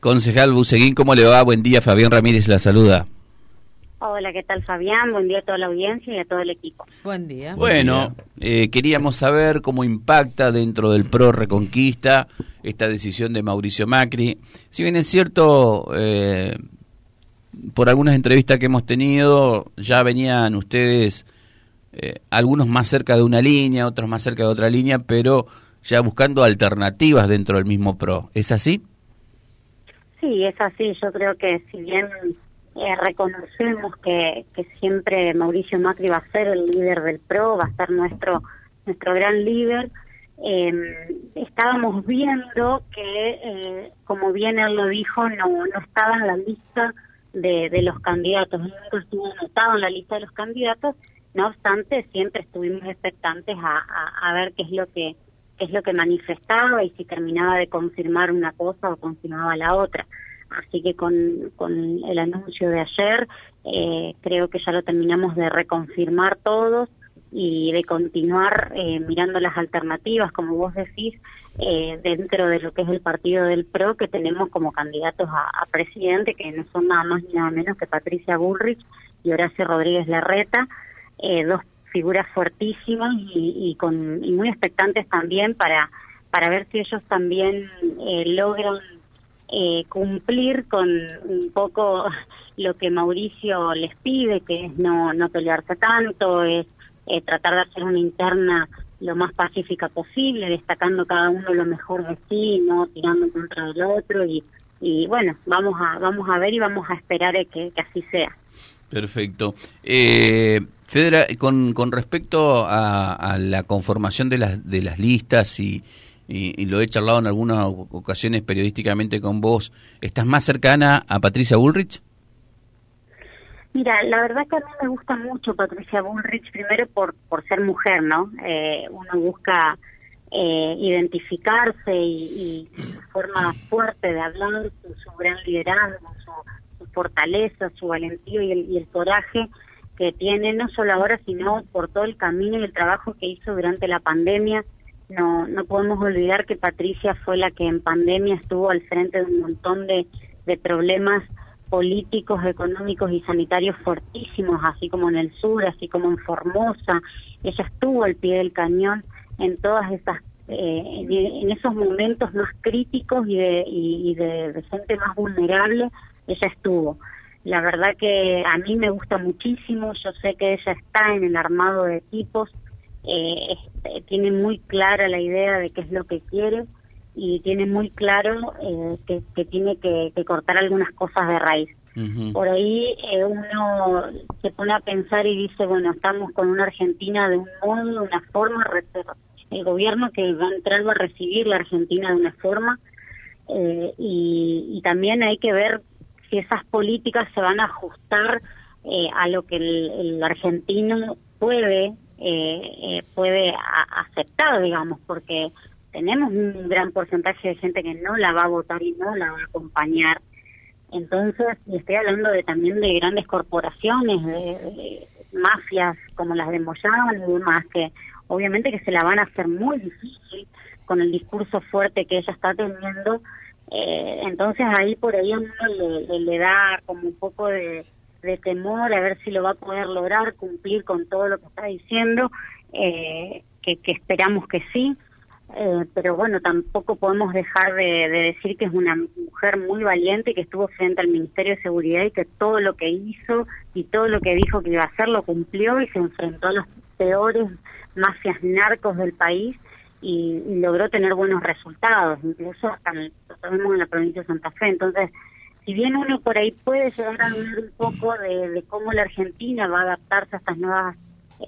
Concejal Buceguín, ¿cómo le va? Buen día, Fabián Ramírez la saluda. Hola, ¿qué tal Fabián? Buen día a toda la audiencia y a todo el equipo. Buen día. Bueno, eh, queríamos saber cómo impacta dentro del PRO Reconquista esta decisión de Mauricio Macri. Si bien es cierto, eh, por algunas entrevistas que hemos tenido, ya venían ustedes, eh, algunos más cerca de una línea, otros más cerca de otra línea, pero ya buscando alternativas dentro del mismo PRO. ¿Es así? Sí, es así. Yo creo que si bien eh, reconocemos que, que siempre Mauricio Macri va a ser el líder del PRO, va a ser nuestro nuestro gran líder. Eh, estábamos viendo que, eh, como bien él lo dijo, no, no estaba en la lista de, de los candidatos, no estuvo anotado en la lista de los candidatos, no obstante, siempre estuvimos expectantes a, a, ver qué es lo que es lo que manifestaba y si terminaba de confirmar una cosa o confirmaba la otra. Así que con, con el anuncio de ayer eh, creo que ya lo terminamos de reconfirmar todos y de continuar eh, mirando las alternativas, como vos decís, eh, dentro de lo que es el partido del PRO, que tenemos como candidatos a, a, presidente, que no son nada más ni nada menos que Patricia Bullrich y Horacio Rodríguez Larreta, eh, dos figuras fuertísimas y, y, con, y muy expectantes también para, para ver si ellos también eh, logran eh, cumplir con un poco lo que Mauricio les pide, que es no, no pelearse tanto, es eh, tratar de hacer una interna lo más pacífica posible, destacando cada uno lo mejor de sí, no tirando contra del otro y, y bueno, vamos a vamos a ver y vamos a esperar que, que así sea. Perfecto. Eh, Federa, con, con respecto a, la conformación de las, de las listas y, lo he charlado en algunas ocasiones periodísticamente con vos, ¿estás más cercana a Patricia Bullrich? Mira, la verdad que a mí me gusta mucho Patricia Bullrich, primero por, por ser mujer, ¿no? Eh, uno busca eh, identificarse y, y, su forma fuerte de hablar, su, su gran liderazgo, su, su, fortaleza, su valentía y el, y el coraje que tiene, no solo ahora, sino por todo el camino y el trabajo que hizo durante la pandemia. No, no podemos olvidar que Patricia fue la que en pandemia estuvo al frente de un montón de, de problemas políticos, económicos y sanitarios fortísimos, así como en el sur, así como en Formosa. Ella estuvo al pie del cañón en todas esas, eh, en esos momentos más críticos y de, y, de, de gente más vulnerable, ella estuvo. La verdad que a mí me gusta muchísimo, yo sé que ella está en el armado de equipos, eh, este, tiene muy clara la idea de qué es lo que quiere y tiene muy claro eh, que, que, tiene que, que, cortar algunas cosas de raíz. Uh -huh. Por ahí eh, uno se pone a pensar y dice, bueno, estamos con una Argentina de un modo, de una forma, el gobierno que va a entrar va a recibir la Argentina de una forma eh, y, y también hay que ver si esas políticas se van a ajustar eh, a lo que el, argentino puede eh, eh, puede aceptar, digamos, porque tenemos un gran porcentaje de gente que no la va a votar y no la va a acompañar. Entonces, y estoy hablando de también de grandes corporaciones, de, de mafias como las de Moyano y demás, que obviamente que se la van a hacer muy difícil con el discurso fuerte que ella está teniendo. Eh, entonces ahí por ahí a uno le, da como un poco de, temor a ver si lo va a poder lograr cumplir con todo lo que está diciendo, eh, que, que esperamos que sí. Eh, pero bueno, tampoco podemos dejar de, de, decir que es una mujer muy valiente que estuvo frente al Ministerio de Seguridad y que todo lo que hizo y todo lo que dijo que iba a hacer lo cumplió y se enfrentó a los peores mafias narcos del país y, logró tener buenos resultados, incluso hasta en, en la provincia de Santa Fe. Entonces, si bien uno por ahí puede llegar a ver un poco de, de cómo la Argentina va a adaptarse a estas nuevas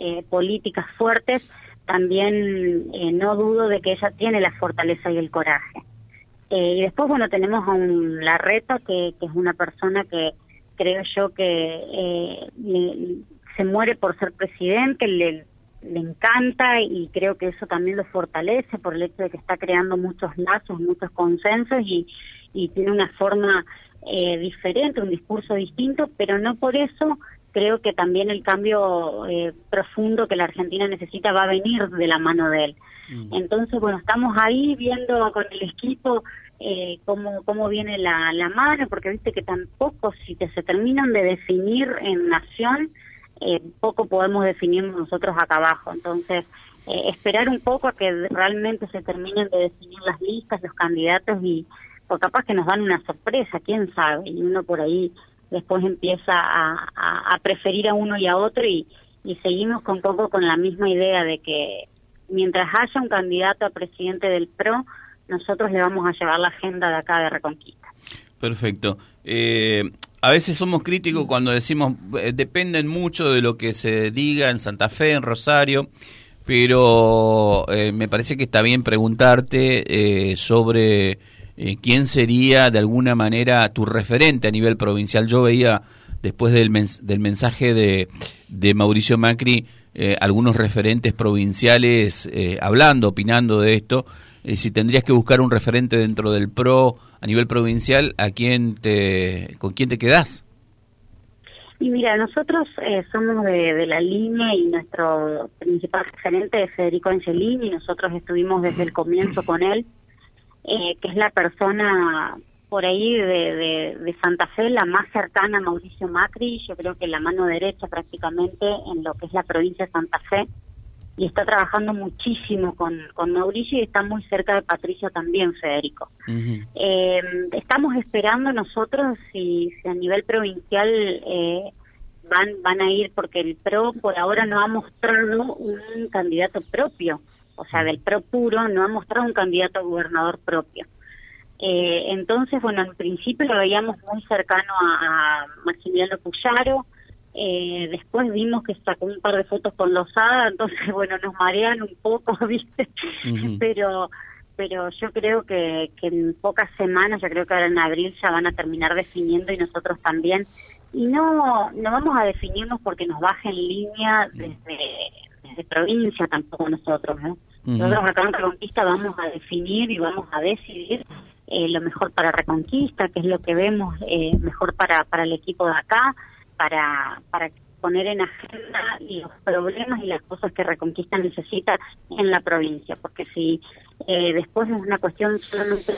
eh, políticas fuertes, también eh, no dudo de que ella tiene la fortaleza y el coraje. Eh, y después, bueno, tenemos a un Larreta, que, que es una persona que creo yo que eh, le, se muere por ser presidente, le, le encanta y creo que eso también lo fortalece por el hecho de que está creando muchos lazos, muchos consensos y, y tiene una forma eh, diferente, un discurso distinto, pero no por eso creo que también el cambio eh, profundo que la Argentina necesita va a venir de la mano de él. Mm. Entonces, bueno, estamos ahí viendo con el equipo eh, cómo, cómo viene la, la mano, porque viste que tampoco si te, se terminan de definir en nación, eh, poco podemos definir nosotros acá abajo. Entonces, eh, esperar un poco a que realmente se terminen de definir las listas, los candidatos y por capaz que nos dan una sorpresa, quién sabe, y uno por ahí después empieza a, a, preferir a uno y a otro y, y seguimos con poco con la misma idea de que mientras haya un candidato a presidente del PRO, nosotros le vamos a llevar la agenda de acá de Reconquista. Perfecto. Eh, a veces somos críticos cuando decimos eh, dependen mucho de lo que se diga en Santa Fe, en Rosario, pero eh, me parece que está bien preguntarte sobre quién sería de alguna manera tu referente a nivel provincial. Yo veía después del, del mensaje de, de Mauricio Macri algunos referentes provinciales hablando, opinando de esto eh, si tendrías que buscar un referente dentro del PRO a nivel provincial, ¿a quién te, ¿con quién te quedás? Y mira, nosotros eh, somos de, la línea y nuestro principal referente es Federico Angelini, nosotros estuvimos desde el comienzo con él, eh, que es la persona por ahí de, de, Santa Fe, la más cercana a Mauricio Macri, yo creo que la mano derecha prácticamente en lo que es la provincia de Santa Fe y está trabajando muchísimo con, con Mauricio y está muy cerca de Patricio también, Federico. eh, estamos esperando nosotros si, si a nivel provincial eh, van, van a ir, porque el PRO por ahora no ha mostrado un candidato propio, o sea, del PRO puro no ha mostrado un candidato a gobernador propio. Eh, entonces, bueno, en principio lo veíamos muy cercano a, a Maximiliano Puyaro, eh, después vimos que sacó un par de fotos con Lozada, entonces bueno, nos marean un poco, ¿viste? Pero pero yo creo que, que en pocas semanas, yo creo que ahora en abril ya van a terminar definiendo y nosotros también. Y no no vamos a definirnos porque nos bajen línea desde, desde provincia tampoco nosotros, ¿no? Nosotros acá en Reconquista vamos a definir y vamos a decidir eh, lo mejor para Reconquista, que es lo que vemos eh, mejor para, para el equipo de acá, para, para poner en agenda los problemas y las cosas que Reconquista necesita en la provincia, porque si eh, después es una cuestión solamente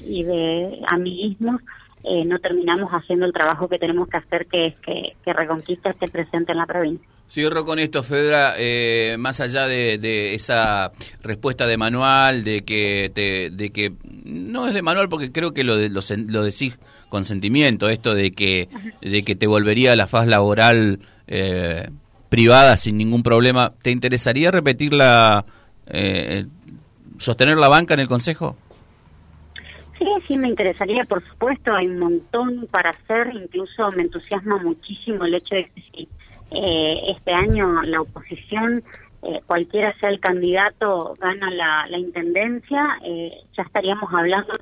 y de amiguismos, eh, no terminamos haciendo el trabajo que tenemos que hacer, que es que, Reconquista esté presente en la provincia. Cierro con esto, Fedra, eh, más allá de, esa respuesta de manual, de que, de que no es de manual porque creo que lo, de, lo, lo decís consentimiento, esto de que, de que te volvería a la faz laboral eh, privada sin ningún problema. ¿Te interesaría repetir la, eh, sostener la banca en el Consejo? Sí, sí, me interesaría, por supuesto. Hay un montón para hacer. Incluso me entusiasma muchísimo el hecho de que eh, este año la oposición, cualquiera sea el candidato, gana la, la intendencia, ya estaríamos hablando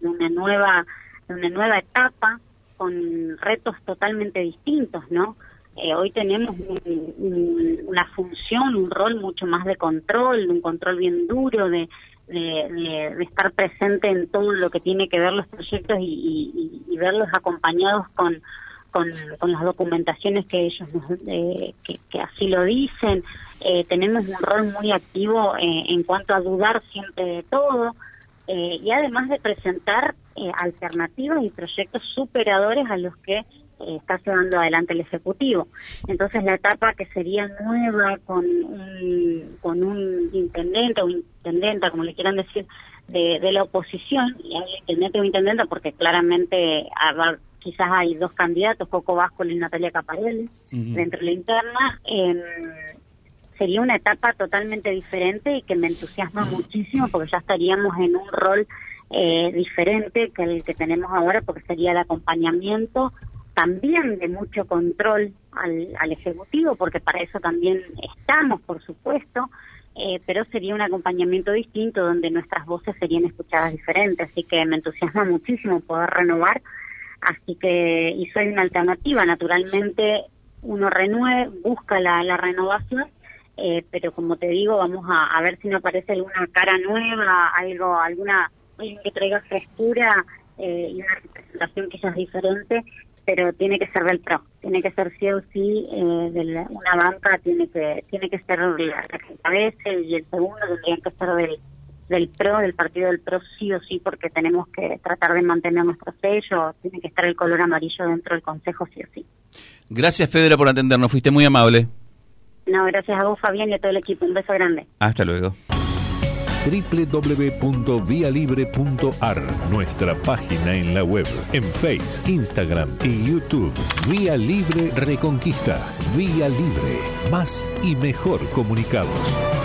de una nueva una nueva etapa con retos totalmente distintos, ¿no? Eh, hoy tenemos una función, un rol mucho más de control, un control bien duro, de, de, estar presente en todo lo que tiene que ver los proyectos y, verlos acompañados con, con, las documentaciones que ellos eh, que, así lo dicen. Eh, tenemos un rol muy activo en cuanto a dudar siempre de todo y además de presentar eh, alternativas y proyectos superadores a los que eh, está llevando adelante el Ejecutivo. Entonces la etapa que sería nueva con un, con un intendente o intendenta, como le quieran decir, de, de la oposición, y hay intendente o intendenta porque claramente quizás hay dos candidatos, Coco Vasco y Natalia Caparelli, dentro de la interna, eh, sería una etapa totalmente diferente y que me entusiasma muchísimo porque ya estaríamos en un rol eh, diferente que el que tenemos ahora, porque sería el acompañamiento también de mucho control al, al Ejecutivo, porque para eso también estamos, por supuesto, eh, pero sería un acompañamiento distinto donde nuestras voces serían escuchadas diferentes, así que me entusiasma muchísimo poder renovar, así que, y soy una alternativa, naturalmente uno renueve, busca la, la renovación, eh, pero como te digo, vamos a, a ver si no aparece alguna cara nueva, algo, alguna que traiga frescura eh, y una representación quizás diferente, pero tiene que ser del PRO, tiene que ser sí o sí eh, de una banca, tiene que tiene que ser la, cabeza y el segundo tendrían que ser del, del PRO, del partido del PRO, sí o sí, porque tenemos que tratar de mantener nuestro sello, tiene que estar el color amarillo dentro del Consejo, sí o sí. Gracias, Federa, por atendernos, fuiste muy amable. No, gracias a vos, Fabián, y a todo el equipo. Un beso grande. Hasta luego www.vialibre.ar, nuestra página en la web, en Face, Instagram y YouTube. Vía Libre Reconquista. Vía Libre. Más y mejor comunicados.